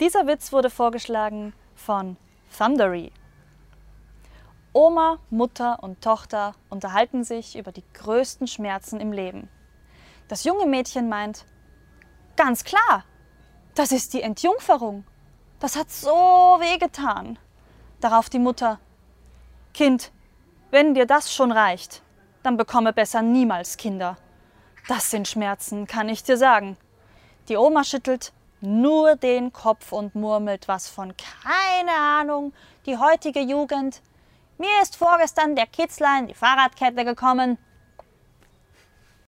Dieser Witz wurde vorgeschlagen von Thundery. Oma, Mutter und Tochter unterhalten sich über die größten Schmerzen im Leben. Das junge Mädchen meint, ganz klar, das ist die Entjungferung. Das hat so wehgetan. Darauf die Mutter, Kind, wenn dir das schon reicht, dann bekomme besser niemals Kinder. Das sind Schmerzen, kann ich dir sagen. Die Oma schüttelt nur den Kopf und murmelt was von keine Ahnung, die heutige Jugend. Mir ist vorgestern der Kitzler in die Fahrradkette gekommen